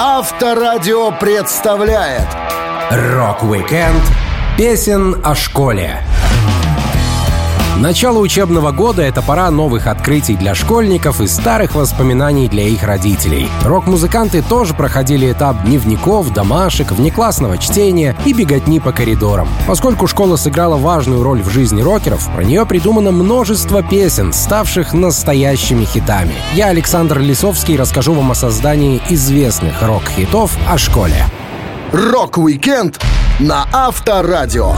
Авторадио представляет Рок-викенд песен о школе. Начало учебного года — это пора новых открытий для школьников и старых воспоминаний для их родителей. Рок-музыканты тоже проходили этап дневников, домашек, внеклассного чтения и беготни по коридорам. Поскольку школа сыграла важную роль в жизни рокеров, про нее придумано множество песен, ставших настоящими хитами. Я, Александр Лисовский, расскажу вам о создании известных рок-хитов о школе. Рок-викенд на Авторадио.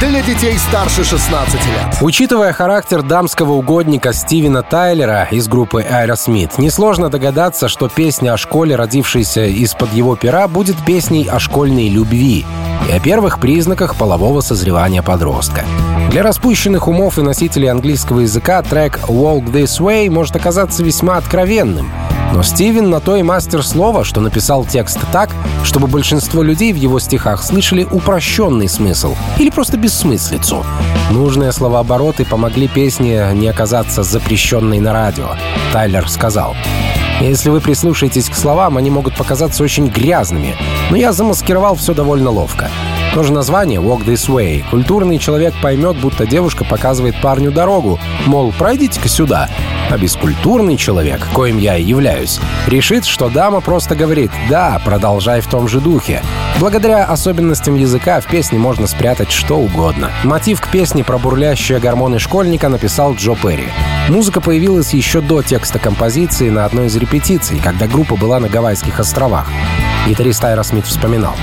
Для детей старше 16 лет. Учитывая характер дамского угодника Стивена Тайлера из группы Aerosmith, несложно догадаться, что песня о школе, родившейся из-под его пера, будет песней о школьной любви и о первых признаках полового созревания подростка. Для распущенных умов и носителей английского языка трек «Walk This Way» может оказаться весьма откровенным — но Стивен на то и мастер слова, что написал текст так, чтобы большинство людей в его стихах слышали упрощенный смысл или просто бессмыслицу. Нужные словообороты помогли песне не оказаться запрещенной на радио. Тайлер сказал. Если вы прислушаетесь к словам, они могут показаться очень грязными, но я замаскировал все довольно ловко. Тоже название «Walk This Way». Культурный человек поймет, будто девушка показывает парню дорогу, мол, пройдите-ка сюда. А бескультурный человек, коим я и являюсь, решит, что дама просто говорит «да, продолжай в том же духе». Благодаря особенностям языка в песне можно спрятать что угодно. Мотив к песне про бурлящие гормоны школьника написал Джо Перри. Музыка появилась еще до текста композиции на одной из репетиций, когда группа была на Гавайских островах. Гитарист Айра Смит вспоминал.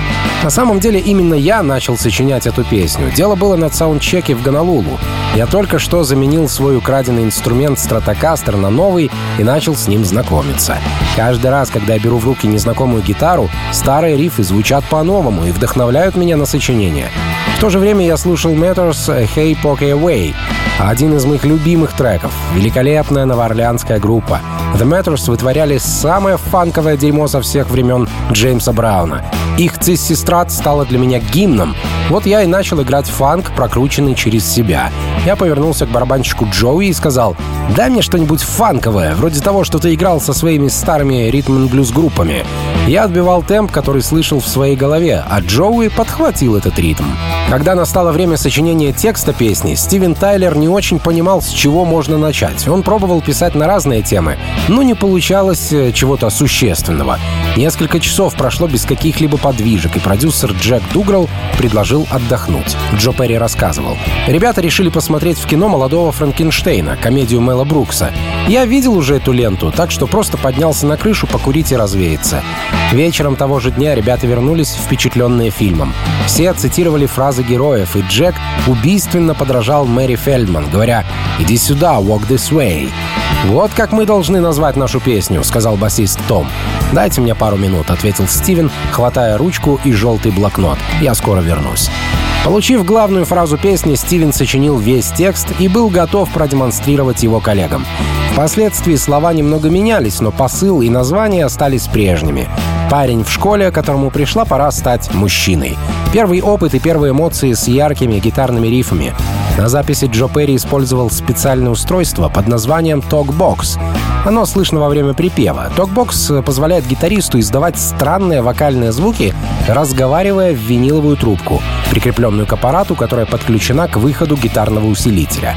На самом деле именно я начал сочинять эту песню. Дело было на саундчеке в Гонолулу. Я только что заменил свой украденный инструмент Stratocaster на новый и начал с ним знакомиться. Каждый раз, когда я беру в руки незнакомую гитару, старые рифы звучат по-новому и вдохновляют меня на сочинение. В то же время я слушал Matters «Hey Poke Away», один из моих любимых треков — великолепная новоорлеанская группа. The Matters вытворяли самое фанковое дерьмо со всех времен Джеймса Брауна. Их «Циссистрат» стала для меня гимном. Вот я и начал играть фанк, прокрученный через себя. Я повернулся к барабанщику Джоуи и сказал, «Дай мне что-нибудь фанковое, вроде того, что ты играл со своими старыми ритм-блюз-группами». Я отбивал темп, который слышал в своей голове, а Джоуи подхватил этот ритм. Когда настало время сочинения текста песни, Стивен Тайлер не очень понимал, с чего можно начать. Он пробовал писать на разные темы, но не получалось э, чего-то существенного. Несколько часов прошло без каких-либо подвижек, и продюсер Джек Дуграл предложил отдохнуть. Джо Перри рассказывал. Ребята решили посмотреть в кино молодого Франкенштейна, комедию Мэла Брукса. Я видел уже эту ленту, так что просто поднялся на крышу покурить и развеяться. Вечером того же дня ребята вернулись впечатленные фильмом. Все цитировали фразы героев, и Джек убийственно подражал Мэри Фельдман, говоря «Иди сюда, walk this way». «Вот как мы должны назвать нашу песню», — сказал басист Том. «Дайте мне пару минут», — ответил Стивен, хватая ручку и желтый блокнот. «Я скоро вернусь». Получив главную фразу песни, Стивен сочинил весь текст и был готов продемонстрировать его коллегам. Впоследствии слова немного менялись, но посыл и название остались прежними. Парень в школе, которому пришла пора стать мужчиной. Первый опыт и первые эмоции с яркими гитарными рифами. На записи Джо Перри использовал специальное устройство под названием TalkBox. Оно слышно во время припева. Talk box позволяет гитаристу издавать странные вокальные звуки, разговаривая в виниловую трубку, прикрепленную к аппарату, которая подключена к выходу гитарного усилителя.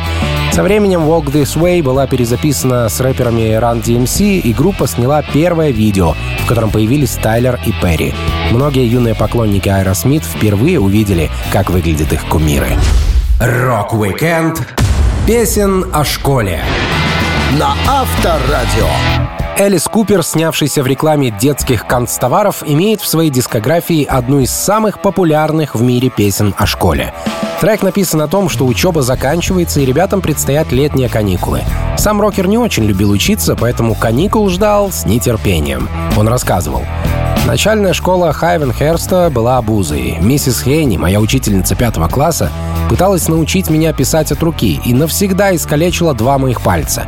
Со временем Walk This Way была перезаписана с рэперами Run DMC, и группа сняла первое видео, в котором появились Тайлер и Перри. Многие юные поклонники Аэросмит впервые увидели, как выглядят их кумиры. Рок-викенд песен о школе на Авторадио. Элис Купер, снявшийся в рекламе детских канцтоваров, имеет в своей дискографии одну из самых популярных в мире песен о школе. Трек написан о том, что учеба заканчивается и ребятам предстоят летние каникулы. Сам рокер не очень любил учиться, поэтому каникул ждал с нетерпением. Он рассказывал. Начальная школа Хайвенхерста была обузой. Миссис Хейни, моя учительница пятого класса, пыталась научить меня писать от руки и навсегда искалечила два моих пальца.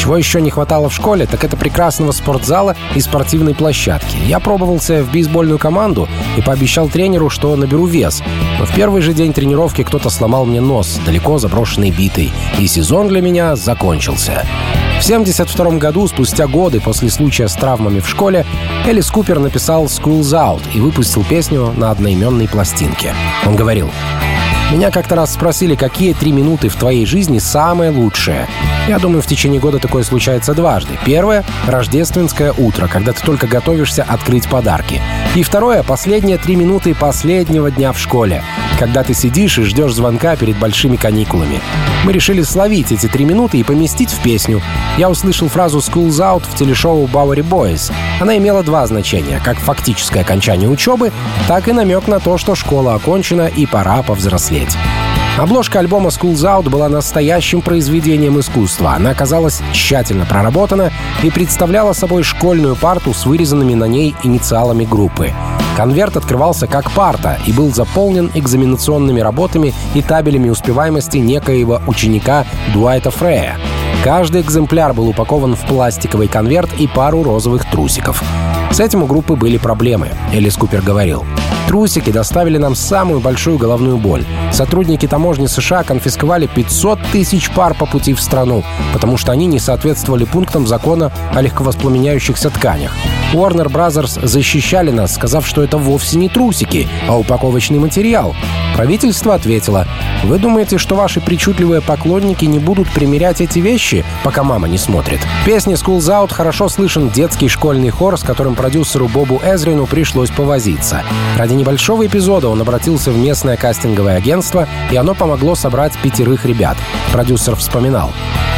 Чего еще не хватало в школе, так это прекрасного спортзала и спортивной площадки. Я пробовался в бейсбольную команду и пообещал тренеру, что наберу вес. Но в первый же день тренировки кто-то сломал мне нос, далеко заброшенной битой, и сезон для меня закончился. В 1972 году, спустя годы после случая с травмами в школе, Элис Купер написал «School's Out» и выпустил песню на одноименной пластинке. Он говорил, меня как-то раз спросили, какие три минуты в твоей жизни самые лучшие. Я думаю, в течение года такое случается дважды. Первое — рождественское утро, когда ты только готовишься открыть подарки. И второе — последние три минуты последнего дня в школе, когда ты сидишь и ждешь звонка перед большими каникулами. Мы решили словить эти три минуты и поместить в песню. Я услышал фразу «School's Out» в телешоу «Bowery Boys». Она имела два значения — как фактическое окончание учебы, так и намек на то, что школа окончена и пора повзрослеть. Обложка альбома School's Out была настоящим произведением искусства. Она оказалась тщательно проработана и представляла собой школьную парту с вырезанными на ней инициалами группы. Конверт открывался как парта и был заполнен экзаменационными работами и табелями успеваемости некоего ученика Дуайта Фрея. Каждый экземпляр был упакован в пластиковый конверт и пару розовых трусиков. С этим у группы были проблемы, Элис Купер говорил. Трусики доставили нам самую большую головную боль. Сотрудники таможни США конфисковали 500 тысяч пар по пути в страну, потому что они не соответствовали пунктам закона о легковоспламеняющихся тканях. Warner Brothers защищали нас, сказав, что это вовсе не трусики, а упаковочный материал. Правительство ответило, «Вы думаете, что ваши причудливые поклонники не будут примерять эти вещи, пока мама не смотрит?» В песне «School's Out» хорошо слышен детский школьный хор, с которым продюсеру Бобу Эзрину пришлось повозиться. Ради небольшого эпизода он обратился в местное кастинговое агентство, и оно помогло собрать пятерых ребят. Продюсер вспоминал.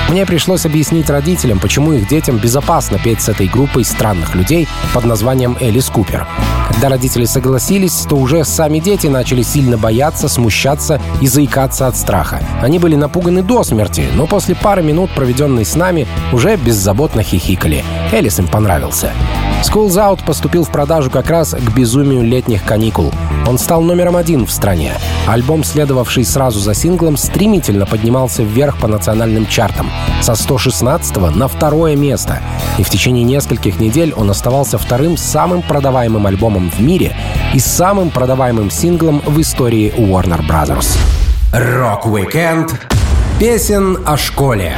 Мне пришлось объяснить родителям, почему их детям безопасно петь с этой группой странных людей под названием Элис Купер. Когда родители согласились, то уже сами дети начали сильно бояться, смущаться и заикаться от страха. Они были напуганы до смерти, но после пары минут, проведенной с нами, уже беззаботно хихикали. Элис им понравился. School's Out поступил в продажу как раз к безумию летних каникул. Он стал номером один в стране. Альбом, следовавший сразу за синглом, стремительно поднимался вверх по национальным чартам. Со 116 на второе место. И в течение нескольких недель он оставался вторым самым продаваемым альбомом в мире и самым продаваемым синглом в истории Warner Brothers. Рок-викенд песен о школе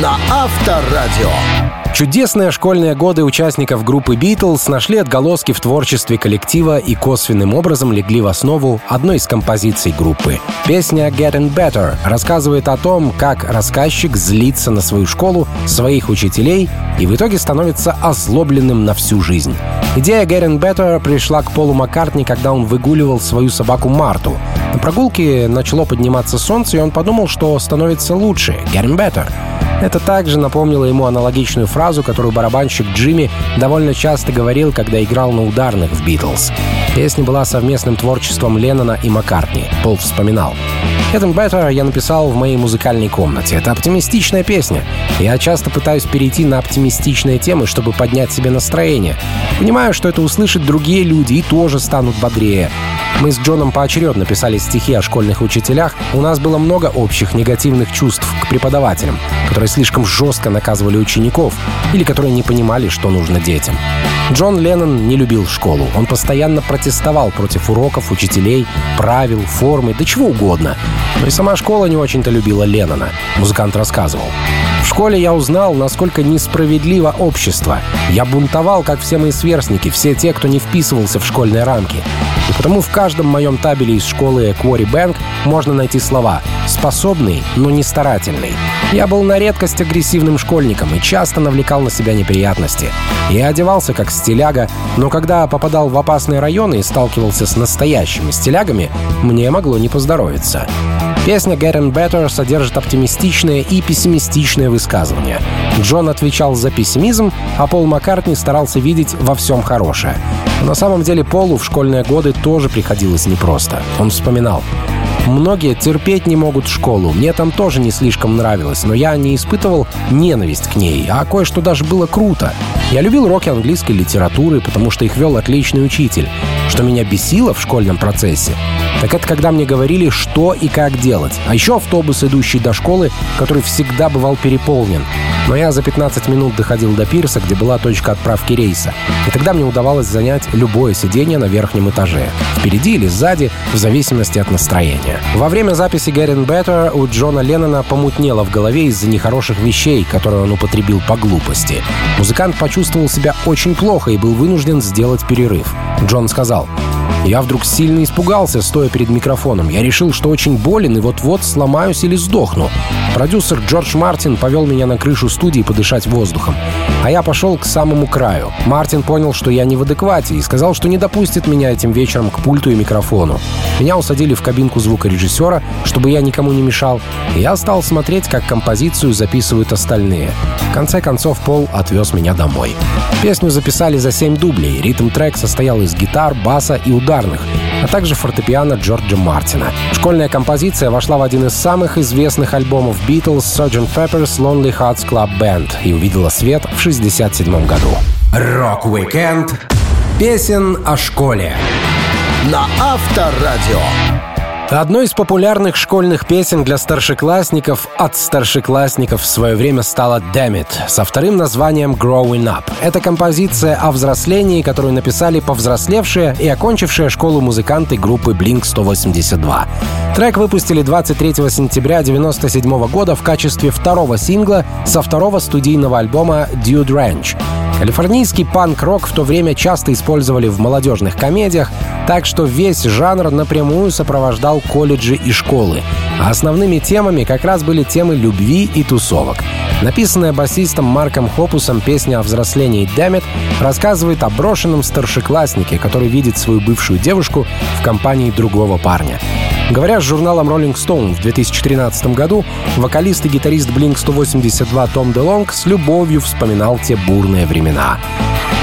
на Авторадио. Чудесные школьные годы участников группы Beatles нашли отголоски в творчестве коллектива и косвенным образом легли в основу одной из композиций группы. Песня «Getting Better» рассказывает о том, как рассказчик злится на свою школу, своих учителей и в итоге становится озлобленным на всю жизнь. Идея «Getting Better» пришла к Полу Маккартни, когда он выгуливал свою собаку Марту. На прогулке начало подниматься солнце, и он подумал, что становится лучше. «Getting Better». Это также напомнило ему аналогичную фразу, которую барабанщик Джимми довольно часто говорил, когда играл на ударных в «Битлз». Песня была совместным творчеством Леннона и Маккартни. Пол вспоминал. «Getting Better» я написал в моей музыкальной комнате. Это оптимистичная песня. Я часто пытаюсь перейти на оптимистичные темы, чтобы поднять себе настроение. Понимаю, что это услышат другие люди и тоже станут бодрее. Мы с Джоном поочередно писали стихи о школьных учителях. У нас было много общих негативных чувств к преподавателям, которые слишком жестко наказывали учеников или которые не понимали, что нужно детям. Джон Леннон не любил школу. Он постоянно протестовал против уроков, учителей, правил, формы, да чего угодно. Но и сама школа не очень-то любила Леннона, музыкант рассказывал. В школе я узнал, насколько несправедливо общество. Я бунтовал, как все мои сверстники, все те, кто не вписывался в школьные рамки. И потому в каждом моем табеле из школы Quarry Bank можно найти слова «способный, но не старательный». Я был на редкость агрессивным школьником и часто навлекал на себя неприятности. Я одевался как стиляга, но когда попадал в опасные районы и сталкивался с настоящими стилягами, мне могло не поздоровиться. Песня «Getting Better» содержит оптимистичные и пессимистичные высказывания. Джон отвечал за пессимизм, а Пол Маккартни старался видеть во всем хорошее. На самом деле Полу в школьные годы тоже приходилось непросто. Он вспоминал. Многие терпеть не могут школу. Мне там тоже не слишком нравилось, но я не испытывал ненависть к ней, а кое-что даже было круто. Я любил уроки английской литературы, потому что их вел отличный учитель. Что меня бесило в школьном процессе, так это когда мне говорили, что и как делать. А еще автобус, идущий до школы, который всегда бывал переполнен. Но я за 15 минут доходил до пирса, где была точка отправки рейса. И тогда мне удавалось занять любое сиденье на верхнем этаже. Впереди или сзади, в зависимости от настроения. Во время записи «Getting Better» у Джона Леннона помутнело в голове из-за нехороших вещей, которые он употребил по глупости. Музыкант почувствовал себя очень плохо и был вынужден сделать перерыв. Джон сказал, я вдруг сильно испугался, стоя перед микрофоном. Я решил, что очень болен и вот-вот сломаюсь или сдохну. Продюсер Джордж Мартин повел меня на крышу студии подышать воздухом. А я пошел к самому краю. Мартин понял, что я не в адеквате и сказал, что не допустит меня этим вечером к пульту и микрофону. Меня усадили в кабинку звукорежиссера, чтобы я никому не мешал. И я стал смотреть, как композицию записывают остальные. В конце концов, Пол отвез меня домой. Песню записали за семь дублей. Ритм-трек состоял из гитар, баса и ударов ударных, а также фортепиано Джорджа Мартина. Школьная композиция вошла в один из самых известных альбомов Beatles Sgt. Pepper's Lonely Hearts Club Band и увидела свет в 1967 году. Рок-викенд песен о школе на Авторадио. Одной из популярных школьных песен для старшеклассников от старшеклассников в свое время стала «Damn It» со вторым названием «Growing Up». Это композиция о взрослении, которую написали повзрослевшие и окончившие школу музыканты группы Blink-182. Трек выпустили 23 сентября 1997 года в качестве второго сингла со второго студийного альбома «Dude Ranch». Калифорнийский панк-рок в то время часто использовали в молодежных комедиях, так что весь жанр напрямую сопровождал колледжи и школы. А основными темами как раз были темы любви и тусовок. Написанная басистом Марком Хопусом песня о взрослении «Дэмит» рассказывает о брошенном старшекласснике, который видит свою бывшую девушку в компании другого парня. Говоря с журналом Rolling Stone в 2013 году, вокалист и гитарист Blink-182 Том Делонг с любовью вспоминал те бурные времена.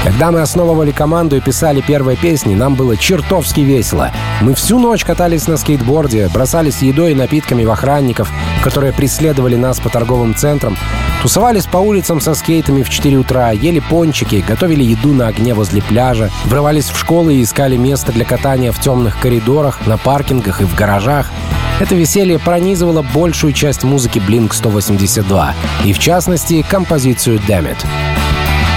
Когда мы основывали команду и писали первые песни, нам было чертовски весело. Мы всю ночь катались на скейтборде, бросались едой и напитками в охранников, которые преследовали нас по торговым центрам, тусовались по улицам со скейтами в 4 утра, ели пончики, готовили еду на огне возле пляжа, врывались в школы и искали место для катания в темных коридорах, на паркингах и в гаражах. Это веселье пронизывало большую часть музыки Blink-182, и в частности композицию «Damn It».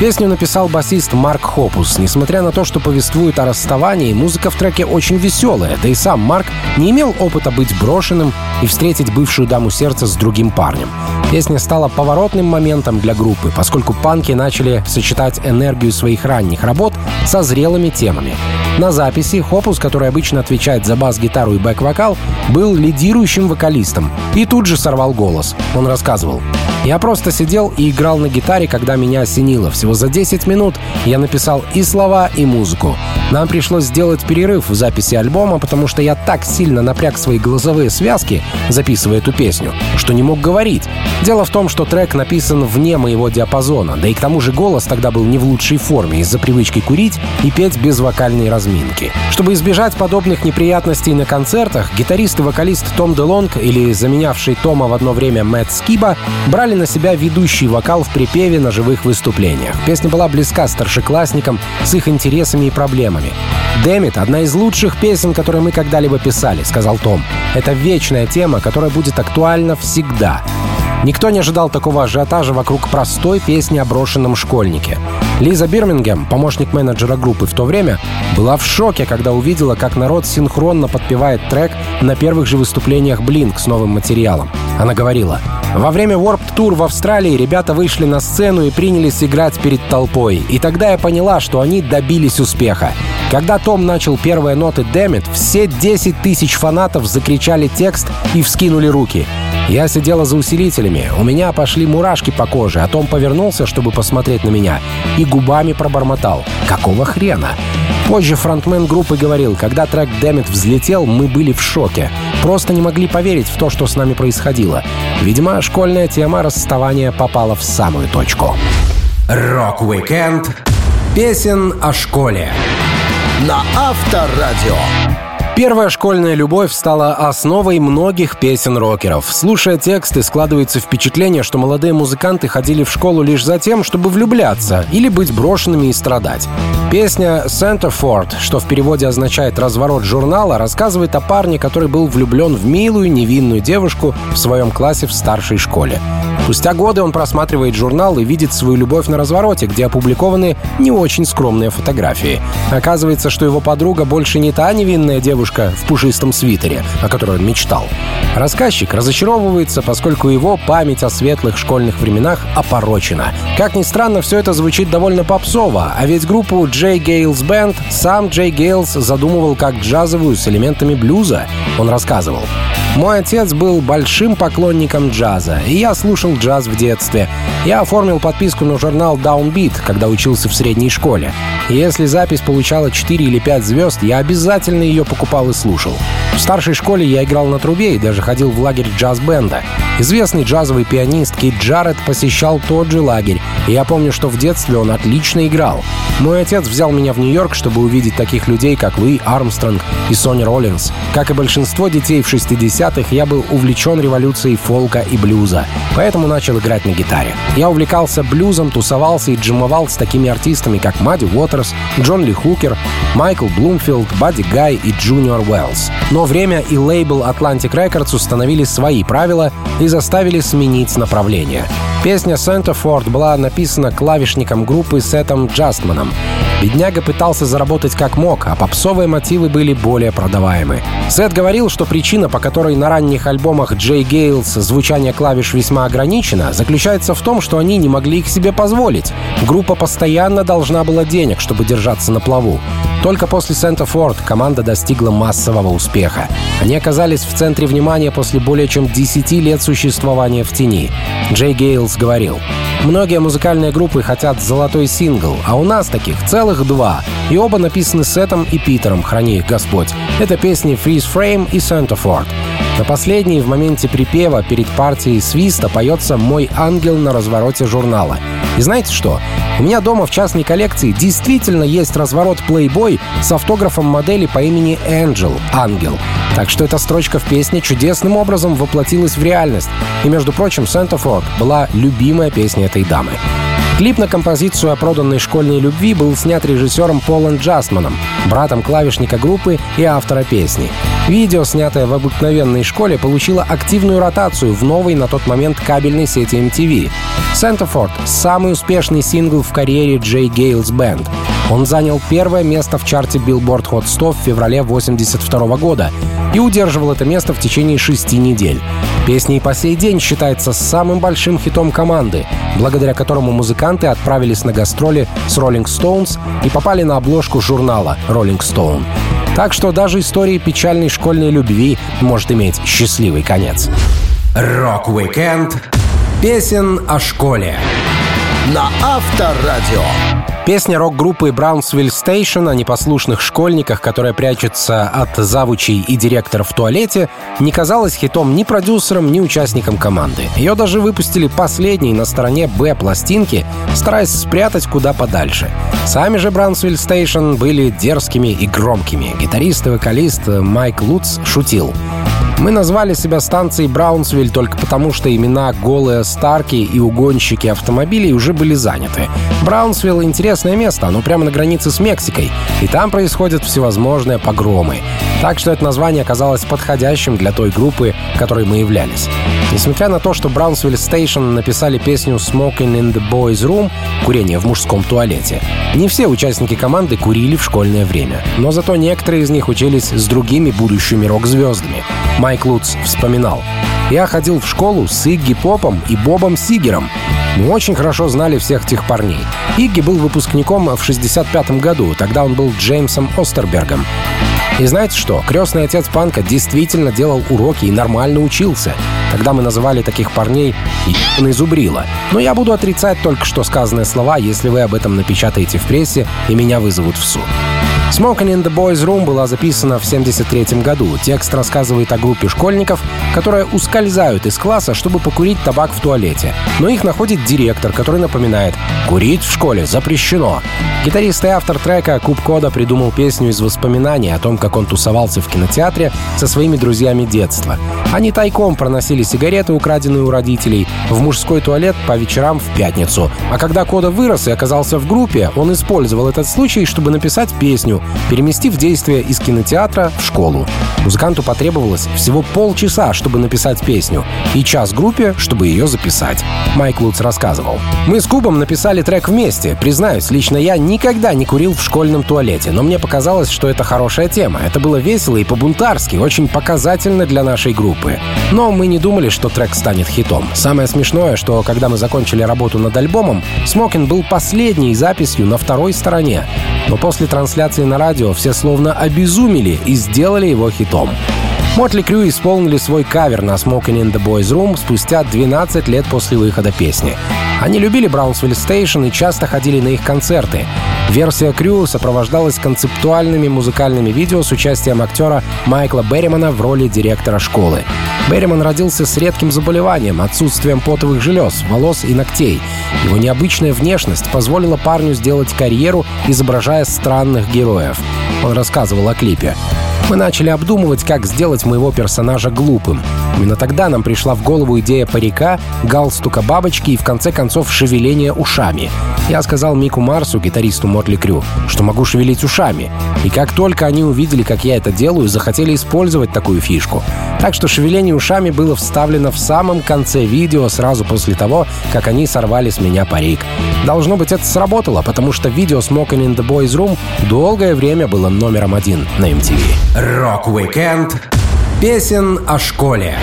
Песню написал басист Марк Хопус. Несмотря на то, что повествует о расставании, музыка в треке очень веселая, да и сам Марк не имел опыта быть брошенным и встретить бывшую даму сердца с другим парнем. Песня стала поворотным моментом для группы, поскольку панки начали сочетать энергию своих ранних работ со зрелыми темами. На записи Хопус, который обычно отвечает за бас-гитару и бэк-вокал, был лидирующим вокалистом и тут же сорвал голос. Он рассказывал. «Я просто сидел и играл на гитаре, когда меня осенило. Всего за 10 минут я написал и слова, и музыку. Нам пришлось сделать перерыв в записи альбома, потому что я так сильно напряг свои голосовые связки, записывая эту песню, что не мог говорить. Дело в том, что трек написан вне моего диапазона, да и к тому же голос тогда был не в лучшей форме из-за привычки курить и петь без вокальной разминки. Чтобы избежать подобных неприятностей на концертах, гитарист и вокалист Том Делонг или заменявший Тома в одно время Мэтт Скиба брали на себя ведущий вокал в припеве на живых выступлениях. Песня была близка старшеклассникам с их интересами и проблемами. «Дэмит» — одна из лучших песен, которые мы когда-либо писали, — сказал Том. Это вечная тема, которая будет актуальна всегда. Никто не ожидал такого ажиотажа вокруг простой песни о брошенном школьнике. Лиза Бирмингем, помощник менеджера группы в то время, была в шоке, когда увидела, как народ синхронно подпевает трек на первых же выступлениях Blink с новым материалом. Она говорила, «Во время Warped Tour в Австралии ребята вышли на сцену и принялись играть перед толпой. И тогда я поняла, что они добились успеха. Когда Том начал первые ноты «Дэмит», все 10 тысяч фанатов закричали текст и вскинули руки. Я сидела за усилителями, у меня пошли мурашки по коже, а Том повернулся, чтобы посмотреть на меня, и губами пробормотал. «Какого хрена?» Позже фронтмен группы говорил, когда трек «Dammit» взлетел, мы были в шоке. Просто не могли поверить в то, что с нами происходило. Видимо, школьная тема расставания попала в самую точку. Рок-викенд песен о школе на Авторадио. Первая школьная любовь стала основой многих песен рокеров. Слушая тексты, складывается впечатление, что молодые музыканты ходили в школу лишь за тем, чтобы влюбляться или быть брошенными и страдать. Песня «Centerford», что в переводе означает «разворот журнала», рассказывает о парне, который был влюблен в милую, невинную девушку в своем классе в старшей школе. Спустя годы он просматривает журнал и видит свою любовь на развороте, где опубликованы не очень скромные фотографии. Оказывается, что его подруга больше не та невинная девушка в пушистом свитере, о которой он мечтал. Рассказчик разочаровывается, поскольку его память о светлых школьных временах опорочена. Как ни странно, все это звучит довольно попсово, а ведь группу Джей Гейлс Band сам Джей Гейлс задумывал как джазовую с элементами блюза. Он рассказывал. Мой отец был большим поклонником джаза, и я слушал джаз в детстве. Я оформил подписку на журнал Downbeat, когда учился в средней школе. Если запись получала 4 или 5 звезд, я обязательно ее покупал и слушал. В старшей школе я играл на трубе и даже ходил в лагерь джаз-бенда. Известный джазовый пианист Кит Джаред посещал тот же лагерь, и я помню, что в детстве он отлично играл. Мой отец взял меня в Нью-Йорк, чтобы увидеть таких людей, как Луи Армстронг и Сони Роллинс. Как и большинство детей в 60-х, я был увлечен революцией фолка и блюза, поэтому начал играть на гитаре. Я увлекался блюзом, тусовался и джемовал с такими артистами, как Мадди Уотерс, Джон Ли Хукер, Майкл Блумфилд, Бадди Гай и Джуниор Уэллс. Но время и лейбл Atlantic Records установили свои правила и заставили сменить направление. Песня «Centerfold» была написана клавишником группы Сетом Джастманом. Бедняга пытался заработать как мог, а попсовые мотивы были более продаваемы. Сет говорил, что причина, по которой на ранних альбомах Джей Гейлс звучание клавиш весьма ограничено, заключается в том, что они не могли их себе позволить. Группа постоянно должна была денег, чтобы держаться на плаву. Только после Сента Форд команда достигла массового успеха. Они оказались в центре внимания после более чем 10 лет существования в тени. Джей Гейлс говорил, Многие музыкальные группы хотят золотой сингл, а у нас таких целых два. И оба написаны Сетом и Питером, храни их Господь. Это песни Freeze Frame и Centerford. На последней в моменте припева перед партией свиста поется «Мой ангел на развороте журнала». И знаете что? У меня дома в частной коллекции действительно есть разворот Playboy с автографом модели по имени Angel, Ангел. Так что эта строчка в песне чудесным образом воплотилась в реальность. И, между прочим, Centerford была любимая песня этой дамы. Клип на композицию о проданной школьной любви был снят режиссером Полом Джастманом, братом клавишника группы и автора песни. Видео, снятое в обыкновенной школе, получило активную ротацию в новой на тот момент кабельной сети MTV. «Centerford» — самый успешный сингл в карьере Джей Гейлс Бэнд. Он занял первое место в чарте Billboard Hot 100 в феврале 1982 года и удерживал это место в течение шести недель. Песня и по сей день считается самым большим хитом команды, благодаря которому музыканты отправились на гастроли с Rolling Stones и попали на обложку журнала Rolling Stone. Так что даже история печальной школьной любви может иметь счастливый конец. Рок-викенд песен о школе на Авторадио. Песня рок-группы Brownsville Station о непослушных школьниках, которая прячется от завучей и директора в туалете, не казалась хитом ни продюсерам, ни участникам команды. Ее даже выпустили последней на стороне Б пластинки, стараясь спрятать куда подальше. Сами же Brownsville Station были дерзкими и громкими. Гитарист и вокалист Майк Луц шутил. Мы назвали себя станцией Браунсвиль только потому, что имена голые Старки и угонщики автомобилей уже были заняты. Браунсвилл — интересное место, оно прямо на границе с Мексикой, и там происходят всевозможные погромы. Так что это название оказалось подходящим для той группы, которой мы являлись. Несмотря на то, что Brownsville Station написали песню «Smoking in the Boys Room» — «Курение в мужском туалете», не все участники команды курили в школьное время. Но зато некоторые из них учились с другими будущими рок-звездами. Майк Луц вспоминал. «Я ходил в школу с Игги Попом и Бобом Сигером. Мы очень хорошо знали всех тех парней. Игги был выпускником в 65 году, тогда он был Джеймсом Остербергом. И знаете что? Крестный отец Панка действительно делал уроки и нормально учился. Тогда мы называли таких парней «ебаный зубрила». Но я буду отрицать только что сказанные слова, если вы об этом напечатаете в прессе и меня вызовут в суд. «Smoking in the Boys Room» была записана в 1973 году. Текст рассказывает о группе школьников, которые ускользают из класса, чтобы покурить табак в туалете. Но их находит директор, который напоминает «Курить в школе запрещено». Гитарист и автор трека Куб Кода придумал песню из воспоминаний о том, как он тусовался в кинотеатре со своими друзьями детства. Они тайком проносили сигареты, украденные у родителей, в мужской туалет по вечерам в пятницу. А когда Кода вырос и оказался в группе, он использовал этот случай, чтобы написать песню, переместив действие из кинотеатра в школу. Музыканту потребовалось всего полчаса, чтобы написать песню, и час группе, чтобы ее записать. Майк Лутц рассказывал. «Мы с Кубом написали трек вместе. Признаюсь, лично я никогда не курил в школьном туалете, но мне показалось, что это хорошая тема. Это было весело и по-бунтарски, очень показательно для нашей группы. Но мы не думали, что трек станет хитом. Самое смешное, что когда мы закончили работу над альбомом, «Смокин» был последней записью на второй стороне. Но после трансляции на радио все словно обезумели и сделали его хитом. Mötley Crüe исполнили свой кавер на Smoking in the Boys Room спустя 12 лет после выхода песни. Они любили Brownsville Station и часто ходили на их концерты. Версия Crüe сопровождалась концептуальными музыкальными видео с участием актера Майкла Берримана в роли директора школы. Берриман родился с редким заболеванием, отсутствием потовых желез, волос и ногтей. Его необычная внешность позволила парню сделать карьеру, изображая странных героев. Он рассказывал о клипе. Мы начали обдумывать, как сделать моего персонажа глупым. Именно тогда нам пришла в голову идея парика, галстука бабочки и, в конце концов, шевеления ушами. Я сказал Мику Марсу, гитаристу Мотли Крю, что могу шевелить ушами. И как только они увидели, как я это делаю, захотели использовать такую фишку. Так что шевеление ушами было вставлено в самом конце видео сразу после того, как они сорвали с меня парик. Должно быть, это сработало, потому что видео «Smoking in the Boys Room» долгое время было номером один на MTV. Рок-викенд песен о школе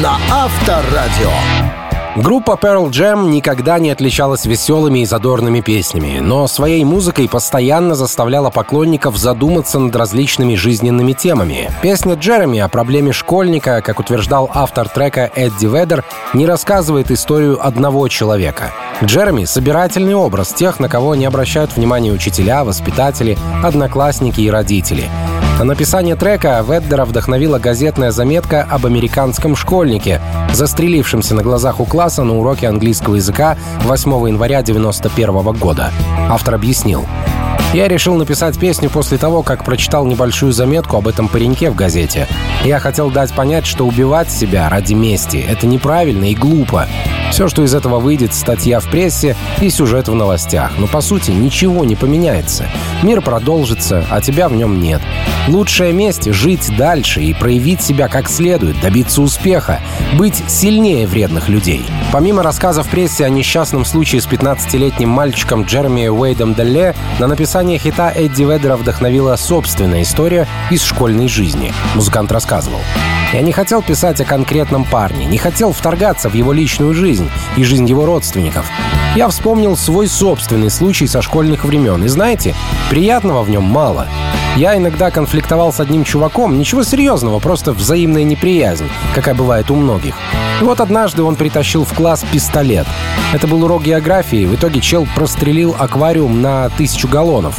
На Авторадио. Группа Pearl Jam никогда не отличалась веселыми и задорными песнями, но своей музыкой постоянно заставляла поклонников задуматься над различными жизненными темами. Песня Джереми о проблеме школьника, как утверждал автор трека Эдди Ведер, не рассказывает историю одного человека. Джереми — собирательный образ тех, на кого не обращают внимания учителя, воспитатели, одноклассники и родители. На написание трека Веддера вдохновила газетная заметка об американском школьнике, застрелившемся на глазах у класса на уроке английского языка 8 января 1991 года. Автор объяснил. Я решил написать песню после того, как прочитал небольшую заметку об этом пареньке в газете. Я хотел дать понять, что убивать себя ради мести — это неправильно и глупо. Все, что из этого выйдет, статья в прессе и сюжет в новостях. Но, по сути, ничего не поменяется. Мир продолжится, а тебя в нем нет. Лучшая месть — жить дальше и проявить себя как следует, добиться успеха, быть сильнее вредных людей. Помимо рассказа в прессе о несчастном случае с 15-летним мальчиком Джереми Уэйдом Делле, на написание хита Эдди Ведера вдохновила собственная история из школьной жизни. Музыкант рассказывал. Я не хотел писать о конкретном парне, не хотел вторгаться в его личную жизнь и жизнь его родственников. Я вспомнил свой собственный случай со школьных времен, и знаете, приятного в нем мало. Я иногда конфликтовал с одним чуваком, ничего серьезного, просто взаимная неприязнь, какая бывает у многих. И вот однажды он притащил в класс пистолет. Это был урок географии, в итоге чел прострелил аквариум на тысячу галлонов.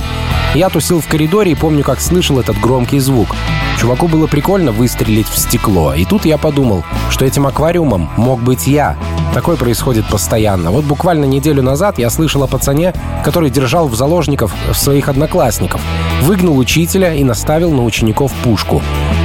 Я тусил в коридоре и помню, как слышал этот громкий звук. Чуваку было прикольно выстрелить в стекло, и тут я подумал, что этим аквариумом мог быть я. Такое происходит постоянно. Вот буквально неделю назад я слышал о пацане, который держал в заложников своих одноклассников, выгнал учителя и наставил на учеников пушку.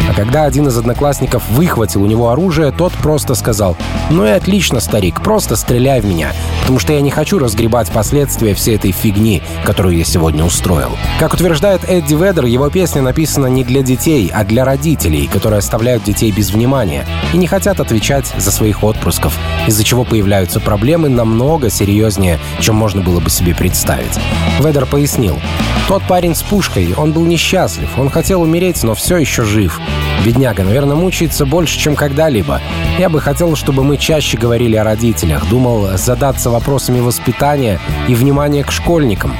А когда один из одноклассников выхватил у него оружие, тот просто сказал «Ну и отлично, старик, просто стреляй в меня, потому что я не хочу разгребать последствия всей этой фигни, которую я сегодня устроил». Как утверждает Эдди Ведер, его песня написана не для детей, а для родителей, которые оставляют детей без внимания и не хотят отвечать за своих отпрысков, из-за чего появляются проблемы намного серьезнее, чем можно было бы себе представить. Ведер пояснил, тот парень с пушкой, он был несчастлив, он хотел умереть, но все еще жив. Бедняга, наверное, мучается больше, чем когда-либо. Я бы хотел, чтобы мы чаще говорили о родителях, думал задаться вопросами воспитания и внимания к школьникам.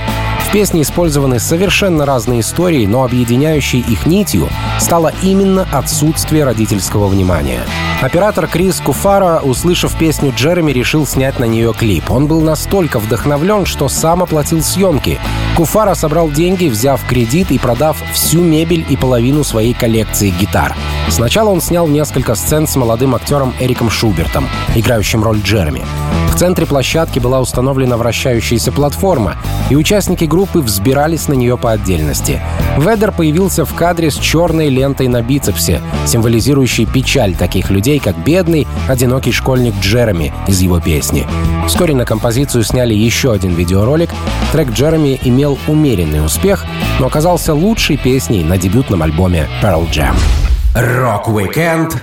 В песне использованы совершенно разные истории, но объединяющей их нитью стало именно отсутствие родительского внимания. Оператор Крис Куфара, услышав песню Джереми, решил снять на нее клип. Он был настолько вдохновлен, что сам оплатил съемки. Куфара собрал деньги, взяв кредит и продав всю мебель и половину своей коллекции гитар. Сначала он снял несколько сцен с молодым актером Эриком Шубертом, играющим роль Джереми. Центре площадки была установлена вращающаяся платформа, и участники группы взбирались на нее по отдельности. Ведер появился в кадре с черной лентой на бицепсе, символизирующей печаль таких людей, как бедный, одинокий школьник Джереми из его песни. Вскоре на композицию сняли еще один видеоролик. Трек Джереми имел умеренный успех, но оказался лучшей песней на дебютном альбоме Pearl Jam. Рок-викенд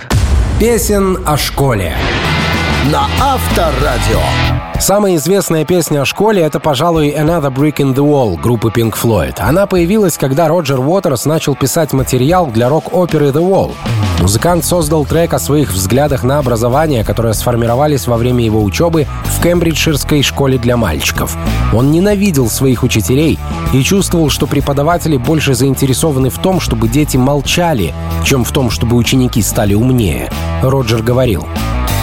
песен о школе на Авторадио. Самая известная песня о школе — это, пожалуй, «Another Brick in the Wall» группы Pink Floyd. Она появилась, когда Роджер Уотерс начал писать материал для рок-оперы «The Wall». Музыкант создал трек о своих взглядах на образование, которые сформировались во время его учебы в Кембриджширской школе для мальчиков. Он ненавидел своих учителей и чувствовал, что преподаватели больше заинтересованы в том, чтобы дети молчали, чем в том, чтобы ученики стали умнее. Роджер говорил,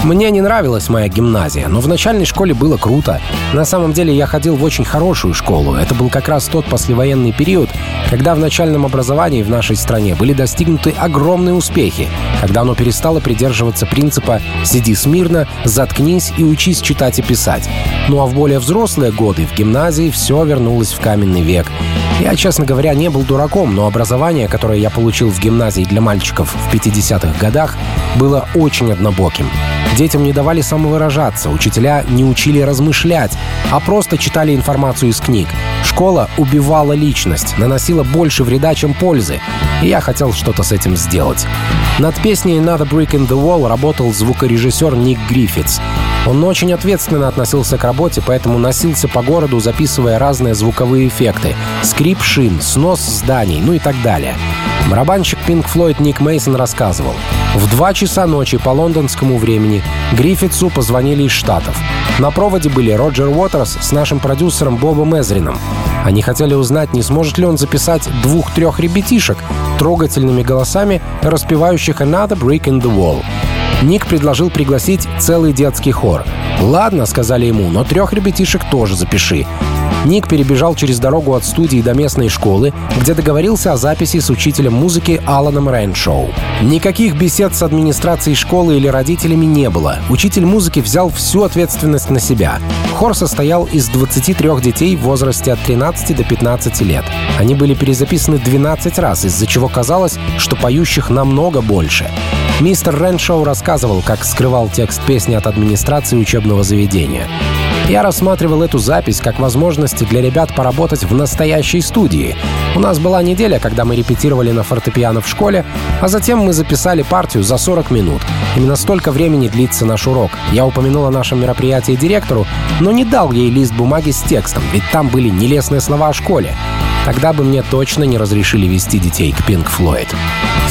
мне не нравилась моя гимназия, но в начальной школе было круто. На самом деле я ходил в очень хорошую школу. Это был как раз тот послевоенный период, когда в начальном образовании в нашей стране были достигнуты огромные успехи, когда оно перестало придерживаться принципа «сиди смирно, заткнись и учись читать и писать». Ну а в более взрослые годы в гимназии все вернулось в каменный век. Я, честно говоря, не был дураком, но образование, которое я получил в гимназии для мальчиков в 50-х годах, было очень однобоким. Детям не давали самовыражаться, учителя не учили размышлять, а просто читали информацию из книг. Школа убивала личность, наносила больше вреда, чем пользы. И я хотел что-то с этим сделать. Над песней «Another Brick in the Wall» работал звукорежиссер Ник Гриффитс. Он очень ответственно относился к работе, поэтому носился по городу, записывая разные звуковые эффекты. Скрип шин, снос зданий, ну и так далее. Барабанщик Pink Floyd Ник Мейсон рассказывал. В два часа ночи по лондонскому времени Гриффитсу позвонили из Штатов. На проводе были Роджер Уотерс с нашим продюсером Бобом Эзрином. Они хотели узнать, не сможет ли он записать двух-трех ребятишек трогательными голосами, распевающих «Another Brick in the Wall». Ник предложил пригласить целый детский хор. «Ладно», — сказали ему, — «но трех ребятишек тоже запиши». Ник перебежал через дорогу от студии до местной школы, где договорился о записи с учителем музыки Аланом Рэншоу. Никаких бесед с администрацией школы или родителями не было. Учитель музыки взял всю ответственность на себя. Хор состоял из 23 детей в возрасте от 13 до 15 лет. Они были перезаписаны 12 раз, из-за чего казалось, что поющих намного больше. Мистер Рэншоу рассказывал, как скрывал текст песни от администрации учебного заведения. Я рассматривал эту запись как возможность для ребят поработать в настоящей студии. У нас была неделя, когда мы репетировали на фортепиано в школе, а затем мы записали партию за 40 минут. Именно столько времени длится наш урок. Я упомянул о нашем мероприятии директору, но не дал ей лист бумаги с текстом, ведь там были нелестные слова о школе. Тогда бы мне точно не разрешили вести детей к Pink Floyd.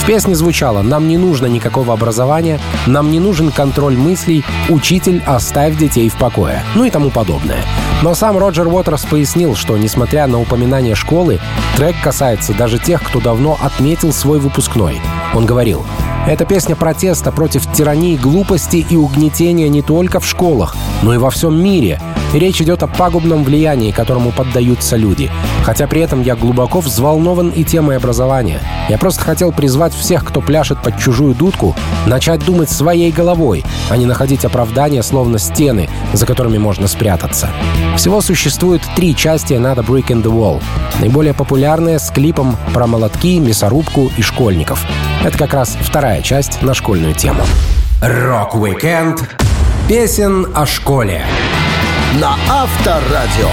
В песне звучало «Нам не нужно никакого образования, нам не нужен контроль мыслей, учитель, оставь детей в покое», ну и тому подобное. Но сам Роджер Уотерс пояснил, что, несмотря на упоминание школы, трек касается даже тех, кто давно отметил свой выпускной. Он говорил, это песня протеста против тирании, глупости и угнетения не только в школах, но и во всем мире. Речь идет о пагубном влиянии, которому поддаются люди. Хотя при этом я глубоко взволнован и темой образования. Я просто хотел призвать всех, кто пляшет под чужую дудку, начать думать своей головой, а не находить оправдания, словно стены, за которыми можно спрятаться. Всего существует три части «Another Brick in the Wall». Наиболее популярные с клипом про молотки, мясорубку и школьников. Это как раз вторая часть на школьную тему. Рок-викенд песен о школе на Авторадио.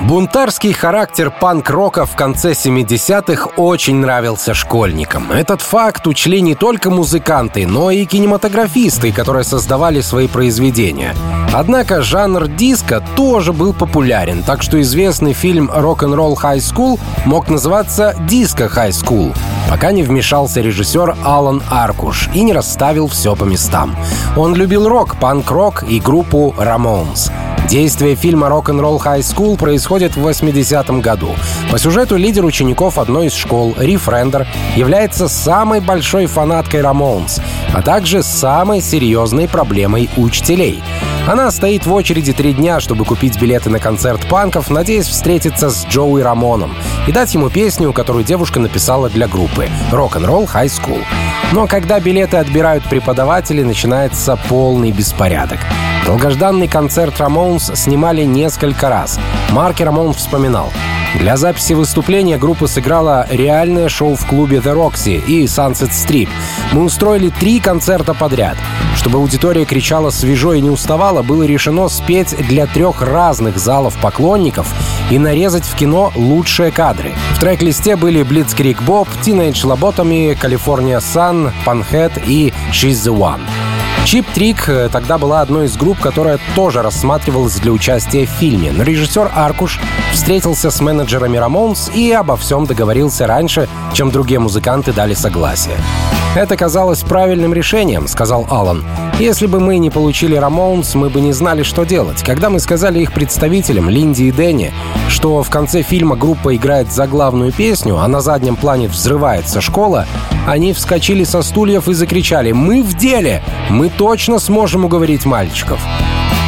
Бунтарский характер панк-рока в конце 70-х очень нравился школьникам. Этот факт учли не только музыканты, но и кинематографисты, которые создавали свои произведения. Однако жанр диска тоже был популярен, так что известный фильм «Rock 'n' Roll High School» мог называться «Disco High School», пока не вмешался режиссер Алан Аркуш и не расставил все по местам. Он любил рок, панк-рок и группу «Ramones». Действие фильма «Rock 'n' Roll High School» происходит в 80-м году. По сюжету лидер учеников одной из школ, Риф Рендер, является самой большой фанаткой Рамоунс, а также самой серьезной проблемой учителей. Она стоит в очереди три дня, чтобы купить билеты на концерт панков, надеясь встретиться с Джоуи Рамоном и дать ему песню, которую девушка написала для группы «Рок-н-ролл High School». Но когда билеты отбирают преподаватели, начинается полный беспорядок. Долгожданный концерт Рамоунс снимали несколько раз. Марки Рамон вспоминал. Для записи выступления группа сыграла реальное шоу в клубе The Roxy и Sunset Strip. Мы устроили три концерта подряд. Чтобы аудитория кричала свежо и не уставала, было решено спеть для трех разных залов поклонников и нарезать в кино лучшие кадры. В трек-листе были Blitzkrieg Bob, Teenage Lobotomy, California Sun, Panhead и She's the One. Чип Трик э, тогда была одной из групп, которая тоже рассматривалась для участия в фильме, но режиссер Аркуш встретился с менеджерами Рамонс и обо всем договорился раньше, чем другие музыканты дали согласие. «Это казалось правильным решением», — сказал Алан. «Если бы мы не получили Рамоунс, мы бы не знали, что делать. Когда мы сказали их представителям, Линди и Дэнни, что в конце фильма группа играет заглавную песню, а на заднем плане взрывается школа, они вскочили со стульев и закричали «Мы в деле! Мы точно сможем уговорить мальчиков!»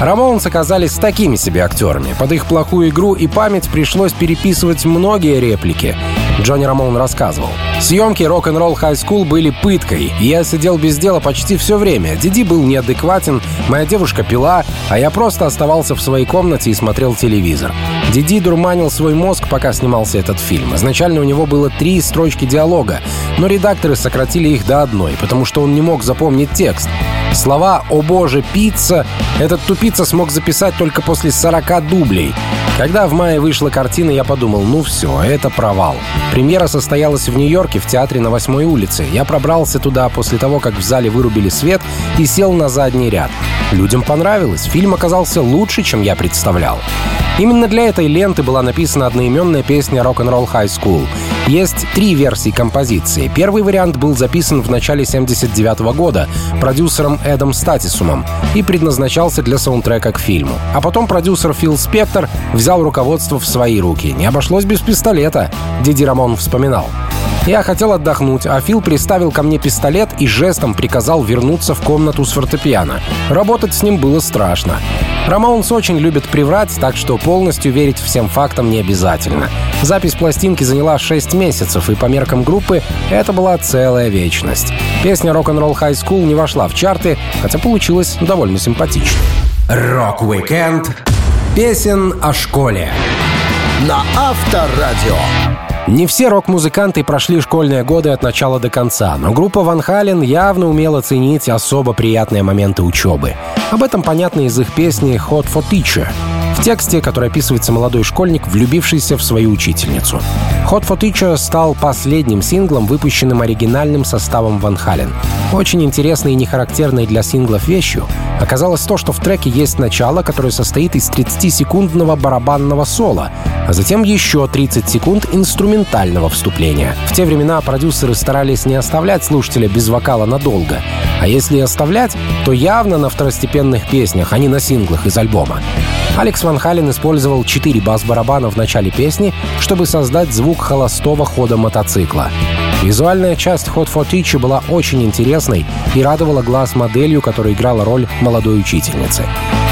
Рамоунс оказались такими себе актерами. Под их плохую игру и память пришлось переписывать многие реплики. Джонни Рамон рассказывал. Съемки «Rock 'n' Roll High School» были пыткой. Я сидел без дела почти все время. Диди был неадекватен, моя девушка пила, а я просто оставался в своей комнате и смотрел телевизор. Диди дурманил свой мозг, пока снимался этот фильм. Изначально у него было три строчки диалога, но редакторы сократили их до одной, потому что он не мог запомнить текст. Слова «О боже, пицца» этот тупица смог записать только после 40 дублей. Когда в мае вышла картина, я подумал, ну все, это провал. Премьера состоялась в Нью-Йорке в театре на 8 улице. Я пробрался туда после того, как в зале вырубили свет и сел на задний ряд. Людям понравилось, фильм оказался лучше, чем я представлял. Именно для этой ленты была написана одноименная песня «Rock'n'Roll High School». Есть три версии композиции. Первый вариант был записан в начале 79 года продюсером Эдом Статисумом и предназначался для саундтрека к фильму. А потом продюсер Фил Спектор взял руководство в свои руки. Не обошлось без пистолета, Диди Рамон вспоминал. Я хотел отдохнуть, а Фил приставил ко мне пистолет и жестом приказал вернуться в комнату с фортепиано. Работать с ним было страшно. Рамаунс очень любит приврать, так что полностью верить всем фактам не обязательно. Запись пластинки заняла 6 месяцев, и по меркам группы это была целая вечность. Песня «Rock 'n' Roll High School» не вошла в чарты, хотя получилась довольно симпатично. Рок-викенд песен о школе На Авторадио. Не все рок-музыканты прошли школьные годы от начала до конца, но группа Van Halen явно умела ценить особо приятные моменты учебы. Об этом понятно из их песни «Hot for Teacher», в тексте, который описывается молодой школьник, влюбившийся в свою учительницу. «Hot for Teacher» стал последним синглом, выпущенным оригинальным составом Ван Хален. Очень интересной и нехарактерной для синглов вещью оказалось то, что в треке есть начало, которое состоит из 30-секундного барабанного соло, а затем еще 30 секунд инструментального вступления. В те времена продюсеры старались не оставлять слушателя без вокала надолго, а если и оставлять, то явно на второстепенных песнях, а не на синглах из альбома. Алекс Ван Хален использовал четыре бас-барабана в начале песни, чтобы создать звук холостого хода мотоцикла. Визуальная часть Hot for Teacher была очень интересной и радовала глаз моделью, которая играла роль молодой учительницы.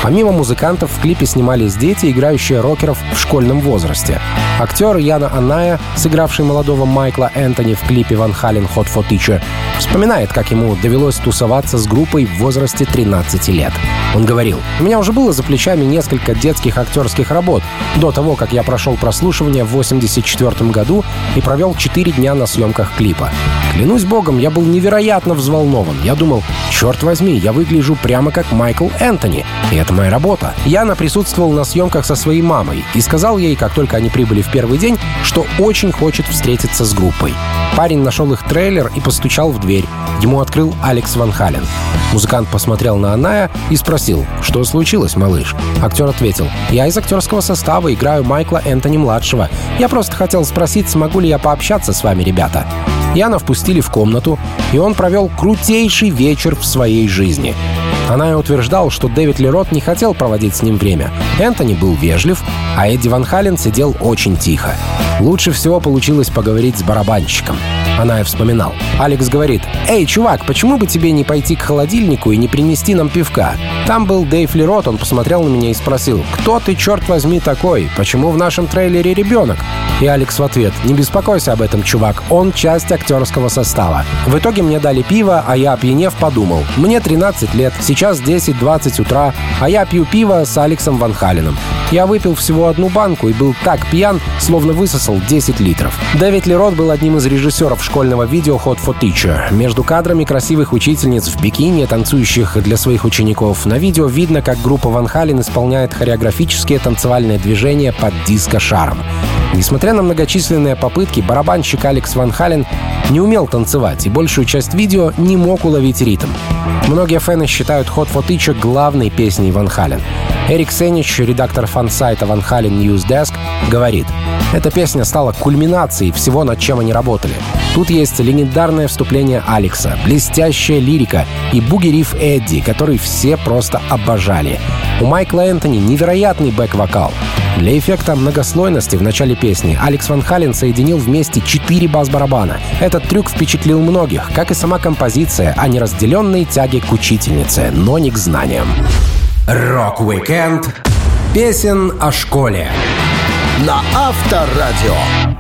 Помимо музыкантов, в клипе снимались дети, играющие рокеров в школьном возрасте. Актер Яна Аная, сыгравший молодого Майкла Энтони в клипе Ван Хален Hot for Teacher, вспоминает, как ему довелось тусоваться с группой в возрасте 13 лет. Он говорил, «У меня уже было за плечами несколько детских актерских работ до того, как я прошел прослушивание в 84 году и провел 4 дня на съемках клипа. Клянусь богом, я был невероятно взволнован. Я думал, черт возьми, я выгляжу прямо как Майкл Энтони, и это моя работа. Яна присутствовал на съемках со своей мамой и сказал ей, как только они прибыли в первый день, что очень хочет встретиться с группой. Парень нашел их трейлер и постучал в дверь. Ему открыл Алекс Ван Хален. Музыкант посмотрел на Аная и спросил, что случилось, малыш? Актер ответил, я из актерского состава играю Майкла Энтони-младшего. Я просто хотел спросить, смогу ли я пообщаться с вами, ребята. Яна впустили в комнату, и он провел крутейший вечер в своей жизни. Она и утверждал, что Дэвид Лерот не хотел проводить с ним время. Энтони был вежлив, а Эдди Ван Хален сидел очень тихо. Лучше всего получилось поговорить с барабанщиком. Она и вспоминал. Алекс говорит, «Эй, чувак, почему бы тебе не пойти к холодильнику и не принести нам пивка?» Там был Дэйв Лерот, он посмотрел на меня и спросил, «Кто ты, черт возьми, такой? Почему в нашем трейлере ребенок?» И Алекс в ответ, «Не беспокойся об этом, чувак, он часть актерского состава». В итоге мне дали пиво, а я, опьянев, подумал, «Мне 13 лет, сейчас 10-20 утра, а я пью пиво с Алексом Ван Халином. Я выпил всего одну банку и был так пьян, словно высосал 10 литров. Дэвид Лерот был одним из режиссеров школьного видео Hot for Teacher. Между кадрами красивых учительниц в бикини, танцующих для своих учеников, на видео видно, как группа Ван Хален исполняет хореографические танцевальные движения под диско-шаром. Несмотря на многочисленные попытки, барабанщик Алекс Ван Хален не умел танцевать и большую часть видео не мог уловить ритм. Многие фэны считают Hot for Teacher главной песней Ван Хален. Эрик Сенич, редактор фан-сайта Van Halen News Desk, говорит, эта песня стала кульминацией всего, над чем они работали. Тут есть легендарное вступление Алекса, блестящая лирика и буги-риф Эдди, который все просто обожали. У Майкла Энтони невероятный бэк-вокал. Для эффекта многослойности в начале песни Алекс Ван Хален соединил вместе четыре бас-барабана. Этот трюк впечатлил многих, как и сама композиция о неразделенной тяге к учительнице, но не к знаниям. Рок-викенд песен о школе на Авторадио.